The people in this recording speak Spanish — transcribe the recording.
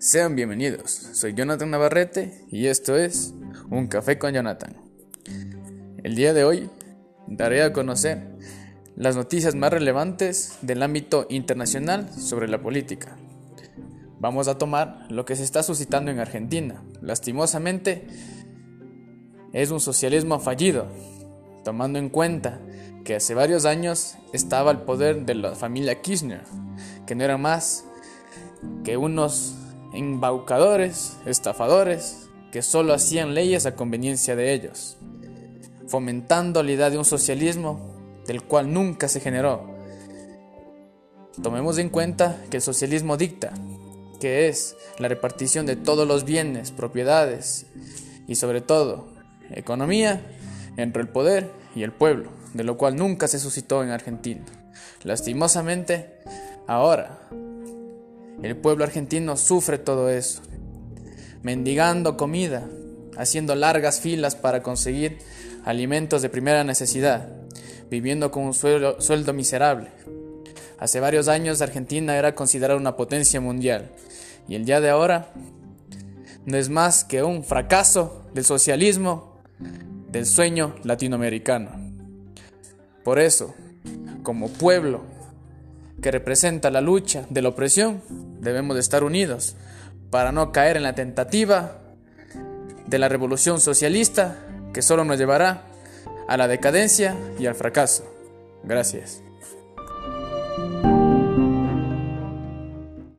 Sean bienvenidos, soy Jonathan Navarrete y esto es Un Café con Jonathan. El día de hoy daré a conocer las noticias más relevantes del ámbito internacional sobre la política. Vamos a tomar lo que se está suscitando en Argentina. Lastimosamente, es un socialismo fallido, tomando en cuenta que hace varios años estaba el poder de la familia Kirchner, que no era más que unos embaucadores, estafadores, que solo hacían leyes a conveniencia de ellos, fomentando la idea de un socialismo del cual nunca se generó. Tomemos en cuenta que el socialismo dicta, que es la repartición de todos los bienes, propiedades y sobre todo economía entre el poder y el pueblo, de lo cual nunca se suscitó en Argentina. Lastimosamente, ahora el pueblo argentino sufre todo eso, mendigando comida, haciendo largas filas para conseguir alimentos de primera necesidad, viviendo con un sueldo, miserable. Hace varios años Argentina era considerada una potencia mundial y el día de ahora no es más que un fracaso del socialismo, del sueño latinoamericano. Por eso, como pueblo que representa la lucha de la opresión, debemos de estar unidos para no caer en la tentativa de la revolución socialista que solo nos llevará a la decadencia y al fracaso. Gracias.